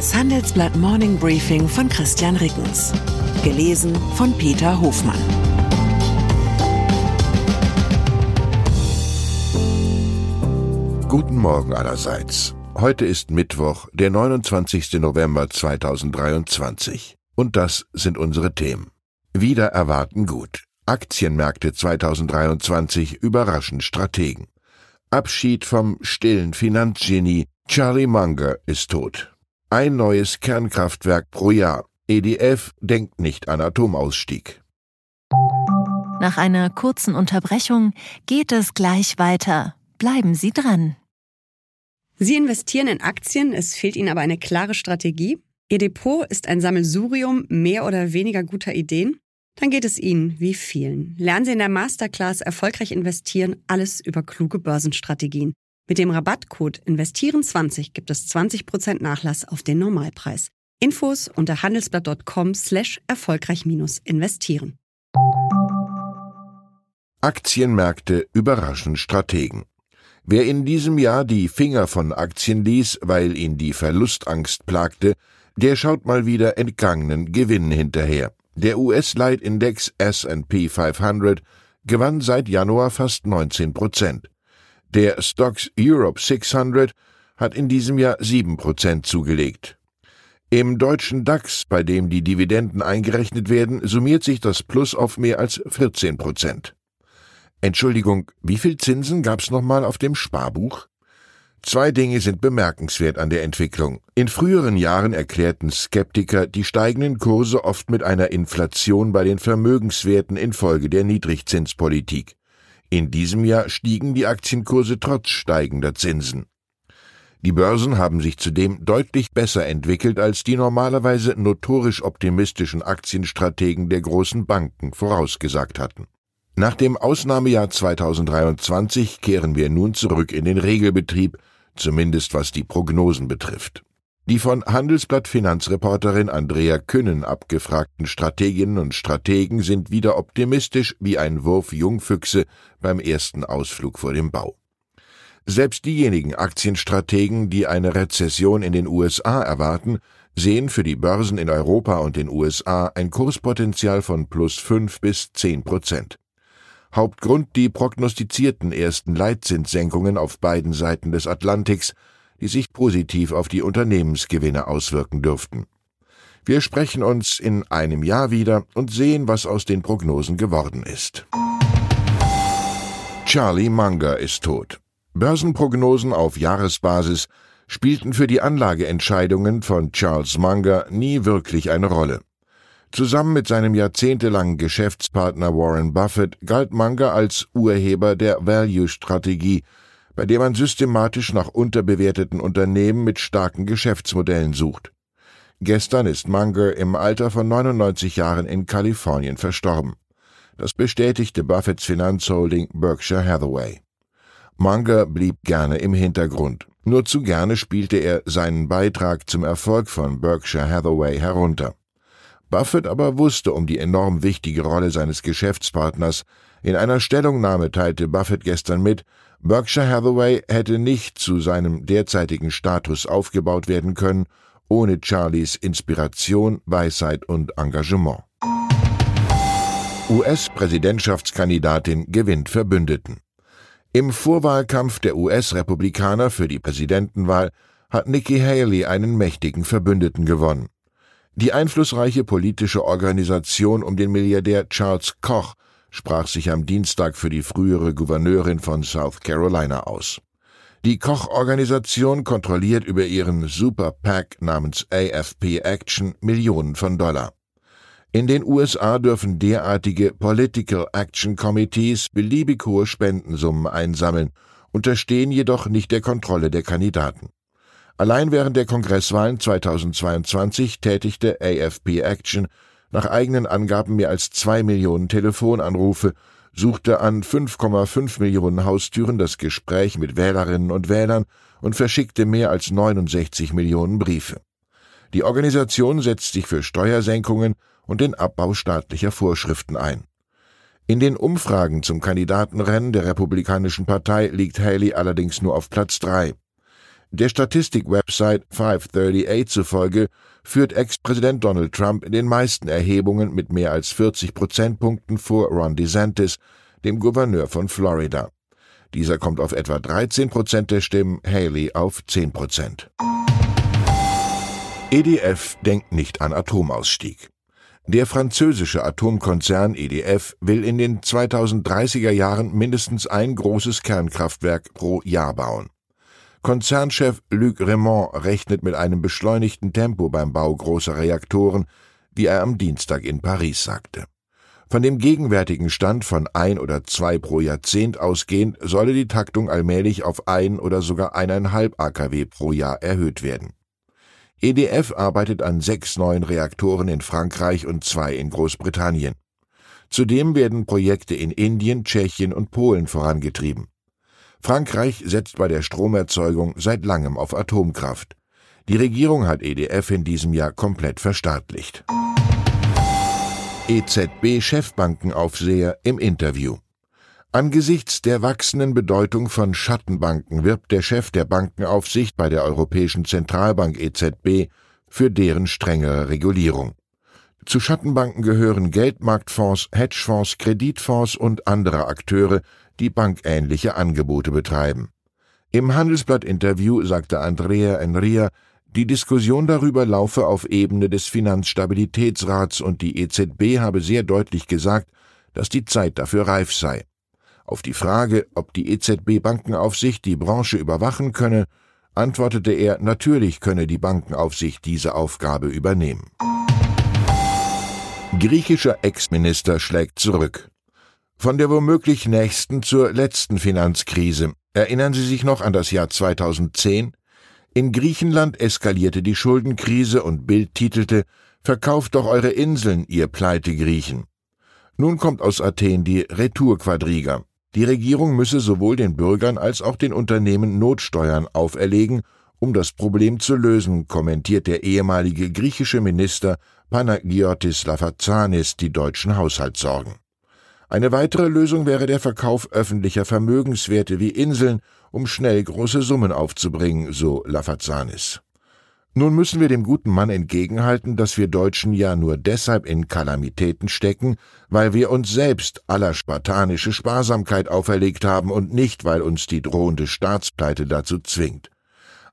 Das Handelsblatt Morning Briefing von Christian Rickens. Gelesen von Peter Hofmann. Guten Morgen allerseits. Heute ist Mittwoch, der 29. November 2023. Und das sind unsere Themen. Wieder erwarten gut. Aktienmärkte 2023 überraschen Strategen. Abschied vom stillen Finanzgenie. Charlie Munger ist tot. Ein neues Kernkraftwerk pro Jahr. EDF denkt nicht an Atomausstieg. Nach einer kurzen Unterbrechung geht es gleich weiter. Bleiben Sie dran. Sie investieren in Aktien, es fehlt Ihnen aber eine klare Strategie. Ihr Depot ist ein Sammelsurium mehr oder weniger guter Ideen. Dann geht es Ihnen wie vielen. Lernen Sie in der Masterclass erfolgreich investieren, alles über kluge Börsenstrategien. Mit dem Rabattcode Investieren20 gibt es 20% Nachlass auf den Normalpreis. Infos unter handelsblatt.com slash erfolgreich investieren. Aktienmärkte überraschen Strategen. Wer in diesem Jahr die Finger von Aktien ließ, weil ihn die Verlustangst plagte, der schaut mal wieder entgangenen Gewinnen hinterher. Der US-Leitindex S&P 500 gewann seit Januar fast 19 Prozent. Der Stocks Europe 600 hat in diesem Jahr 7 Prozent zugelegt. Im deutschen DAX, bei dem die Dividenden eingerechnet werden, summiert sich das Plus auf mehr als 14 Prozent. Entschuldigung, wie viel Zinsen gab's nochmal auf dem Sparbuch? Zwei Dinge sind bemerkenswert an der Entwicklung. In früheren Jahren erklärten Skeptiker die steigenden Kurse oft mit einer Inflation bei den Vermögenswerten infolge der Niedrigzinspolitik. In diesem Jahr stiegen die Aktienkurse trotz steigender Zinsen. Die Börsen haben sich zudem deutlich besser entwickelt, als die normalerweise notorisch optimistischen Aktienstrategen der großen Banken vorausgesagt hatten. Nach dem Ausnahmejahr 2023 kehren wir nun zurück in den Regelbetrieb, zumindest was die Prognosen betrifft. Die von Handelsblatt Finanzreporterin Andrea Künnen abgefragten Strateginnen und Strategen sind wieder optimistisch wie ein Wurf Jungfüchse beim ersten Ausflug vor dem Bau. Selbst diejenigen Aktienstrategen, die eine Rezession in den USA erwarten, sehen für die Börsen in Europa und den USA ein Kurspotenzial von plus fünf bis zehn Prozent. Hauptgrund die prognostizierten ersten Leitzinssenkungen auf beiden Seiten des Atlantiks, die sich positiv auf die Unternehmensgewinne auswirken dürften. Wir sprechen uns in einem Jahr wieder und sehen, was aus den Prognosen geworden ist. Charlie Munger ist tot. Börsenprognosen auf Jahresbasis spielten für die Anlageentscheidungen von Charles Munger nie wirklich eine Rolle. Zusammen mit seinem jahrzehntelangen Geschäftspartner Warren Buffett galt Munger als Urheber der Value-Strategie, bei der man systematisch nach unterbewerteten Unternehmen mit starken Geschäftsmodellen sucht. Gestern ist Munger im Alter von 99 Jahren in Kalifornien verstorben. Das bestätigte Buffetts Finanzholding Berkshire Hathaway. Munger blieb gerne im Hintergrund. Nur zu gerne spielte er seinen Beitrag zum Erfolg von Berkshire Hathaway herunter. Buffett aber wusste um die enorm wichtige Rolle seines Geschäftspartners. In einer Stellungnahme teilte Buffett gestern mit, Berkshire Hathaway hätte nicht zu seinem derzeitigen Status aufgebaut werden können, ohne Charlies Inspiration, Weisheit und Engagement. US-Präsidentschaftskandidatin gewinnt Verbündeten. Im Vorwahlkampf der US-Republikaner für die Präsidentenwahl hat Nikki Haley einen mächtigen Verbündeten gewonnen. Die einflussreiche politische Organisation um den Milliardär Charles Koch sprach sich am Dienstag für die frühere Gouverneurin von South Carolina aus. Die Koch-Organisation kontrolliert über ihren Super PAC namens AFP Action Millionen von Dollar. In den USA dürfen derartige Political Action Committees beliebig hohe Spendensummen einsammeln, unterstehen jedoch nicht der Kontrolle der Kandidaten. Allein während der Kongresswahlen 2022 tätigte AFP Action nach eigenen Angaben mehr als zwei Millionen Telefonanrufe, suchte an 5,5 Millionen Haustüren das Gespräch mit Wählerinnen und Wählern und verschickte mehr als 69 Millionen Briefe. Die Organisation setzt sich für Steuersenkungen und den Abbau staatlicher Vorschriften ein. In den Umfragen zum Kandidatenrennen der Republikanischen Partei liegt Haley allerdings nur auf Platz drei. Der Statistik-Website 538 zufolge führt Ex-Präsident Donald Trump in den meisten Erhebungen mit mehr als 40 Prozentpunkten vor Ron DeSantis, dem Gouverneur von Florida. Dieser kommt auf etwa 13 Prozent der Stimmen, Haley auf 10 Prozent. EDF denkt nicht an Atomausstieg. Der französische Atomkonzern EDF will in den 2030er Jahren mindestens ein großes Kernkraftwerk pro Jahr bauen. Konzernchef Luc Raymond rechnet mit einem beschleunigten Tempo beim Bau großer Reaktoren, wie er am Dienstag in Paris sagte. Von dem gegenwärtigen Stand von ein oder zwei pro Jahrzehnt ausgehend solle die Taktung allmählich auf ein oder sogar eineinhalb AKW pro Jahr erhöht werden. EDF arbeitet an sechs neuen Reaktoren in Frankreich und zwei in Großbritannien. Zudem werden Projekte in Indien, Tschechien und Polen vorangetrieben. Frankreich setzt bei der Stromerzeugung seit langem auf Atomkraft. Die Regierung hat EDF in diesem Jahr komplett verstaatlicht. EZB-Chefbankenaufseher im Interview. Angesichts der wachsenden Bedeutung von Schattenbanken wirbt der Chef der Bankenaufsicht bei der Europäischen Zentralbank EZB für deren strengere Regulierung. Zu Schattenbanken gehören Geldmarktfonds, Hedgefonds, Kreditfonds und andere Akteure, die bankähnliche Angebote betreiben. Im Handelsblatt-Interview sagte Andrea Enria, die Diskussion darüber laufe auf Ebene des Finanzstabilitätsrats und die EZB habe sehr deutlich gesagt, dass die Zeit dafür reif sei. Auf die Frage, ob die EZB Bankenaufsicht die Branche überwachen könne, antwortete er, natürlich könne die Bankenaufsicht diese Aufgabe übernehmen. Griechischer Ex-Minister schlägt zurück. Von der womöglich nächsten zur letzten Finanzkrise. Erinnern Sie sich noch an das Jahr 2010? In Griechenland eskalierte die Schuldenkrise und Bild titelte Verkauft doch eure Inseln, ihr Pleitegriechen. Nun kommt aus Athen die Retourquadriga. Die Regierung müsse sowohl den Bürgern als auch den Unternehmen Notsteuern auferlegen, um das Problem zu lösen, kommentiert der ehemalige griechische Minister Panagiotis Lafazanis die deutschen Haushaltssorgen. Eine weitere Lösung wäre der Verkauf öffentlicher Vermögenswerte wie Inseln, um schnell große Summen aufzubringen, so Lafazanis. Nun müssen wir dem guten Mann entgegenhalten, dass wir Deutschen ja nur deshalb in Kalamitäten stecken, weil wir uns selbst aller spartanische Sparsamkeit auferlegt haben und nicht, weil uns die drohende Staatspleite dazu zwingt.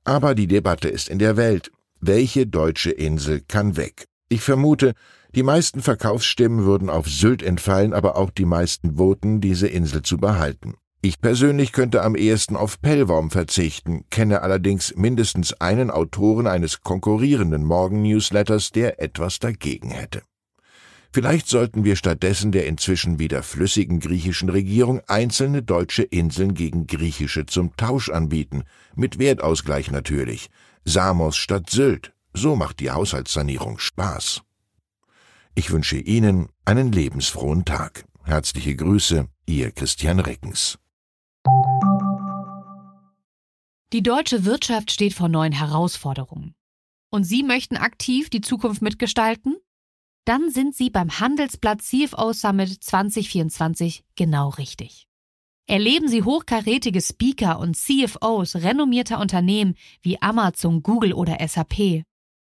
Aber die Debatte ist in der Welt. Welche deutsche Insel kann weg? Ich vermute, die meisten Verkaufsstimmen würden auf Sylt entfallen, aber auch die meisten Voten, diese Insel zu behalten. Ich persönlich könnte am ehesten auf Pellworm verzichten, kenne allerdings mindestens einen Autoren eines konkurrierenden Morgen-Newsletters, der etwas dagegen hätte. Vielleicht sollten wir stattdessen der inzwischen wieder flüssigen griechischen Regierung einzelne deutsche Inseln gegen griechische zum Tausch anbieten, mit Wertausgleich natürlich. Samos statt Sylt. So macht die Haushaltssanierung Spaß. Ich wünsche Ihnen einen lebensfrohen Tag. Herzliche Grüße, Ihr Christian Reckens. Die deutsche Wirtschaft steht vor neuen Herausforderungen. Und Sie möchten aktiv die Zukunft mitgestalten? Dann sind Sie beim Handelsblatt CFO Summit 2024 genau richtig. Erleben Sie hochkarätige Speaker und CFOs renommierter Unternehmen wie Amazon, Google oder SAP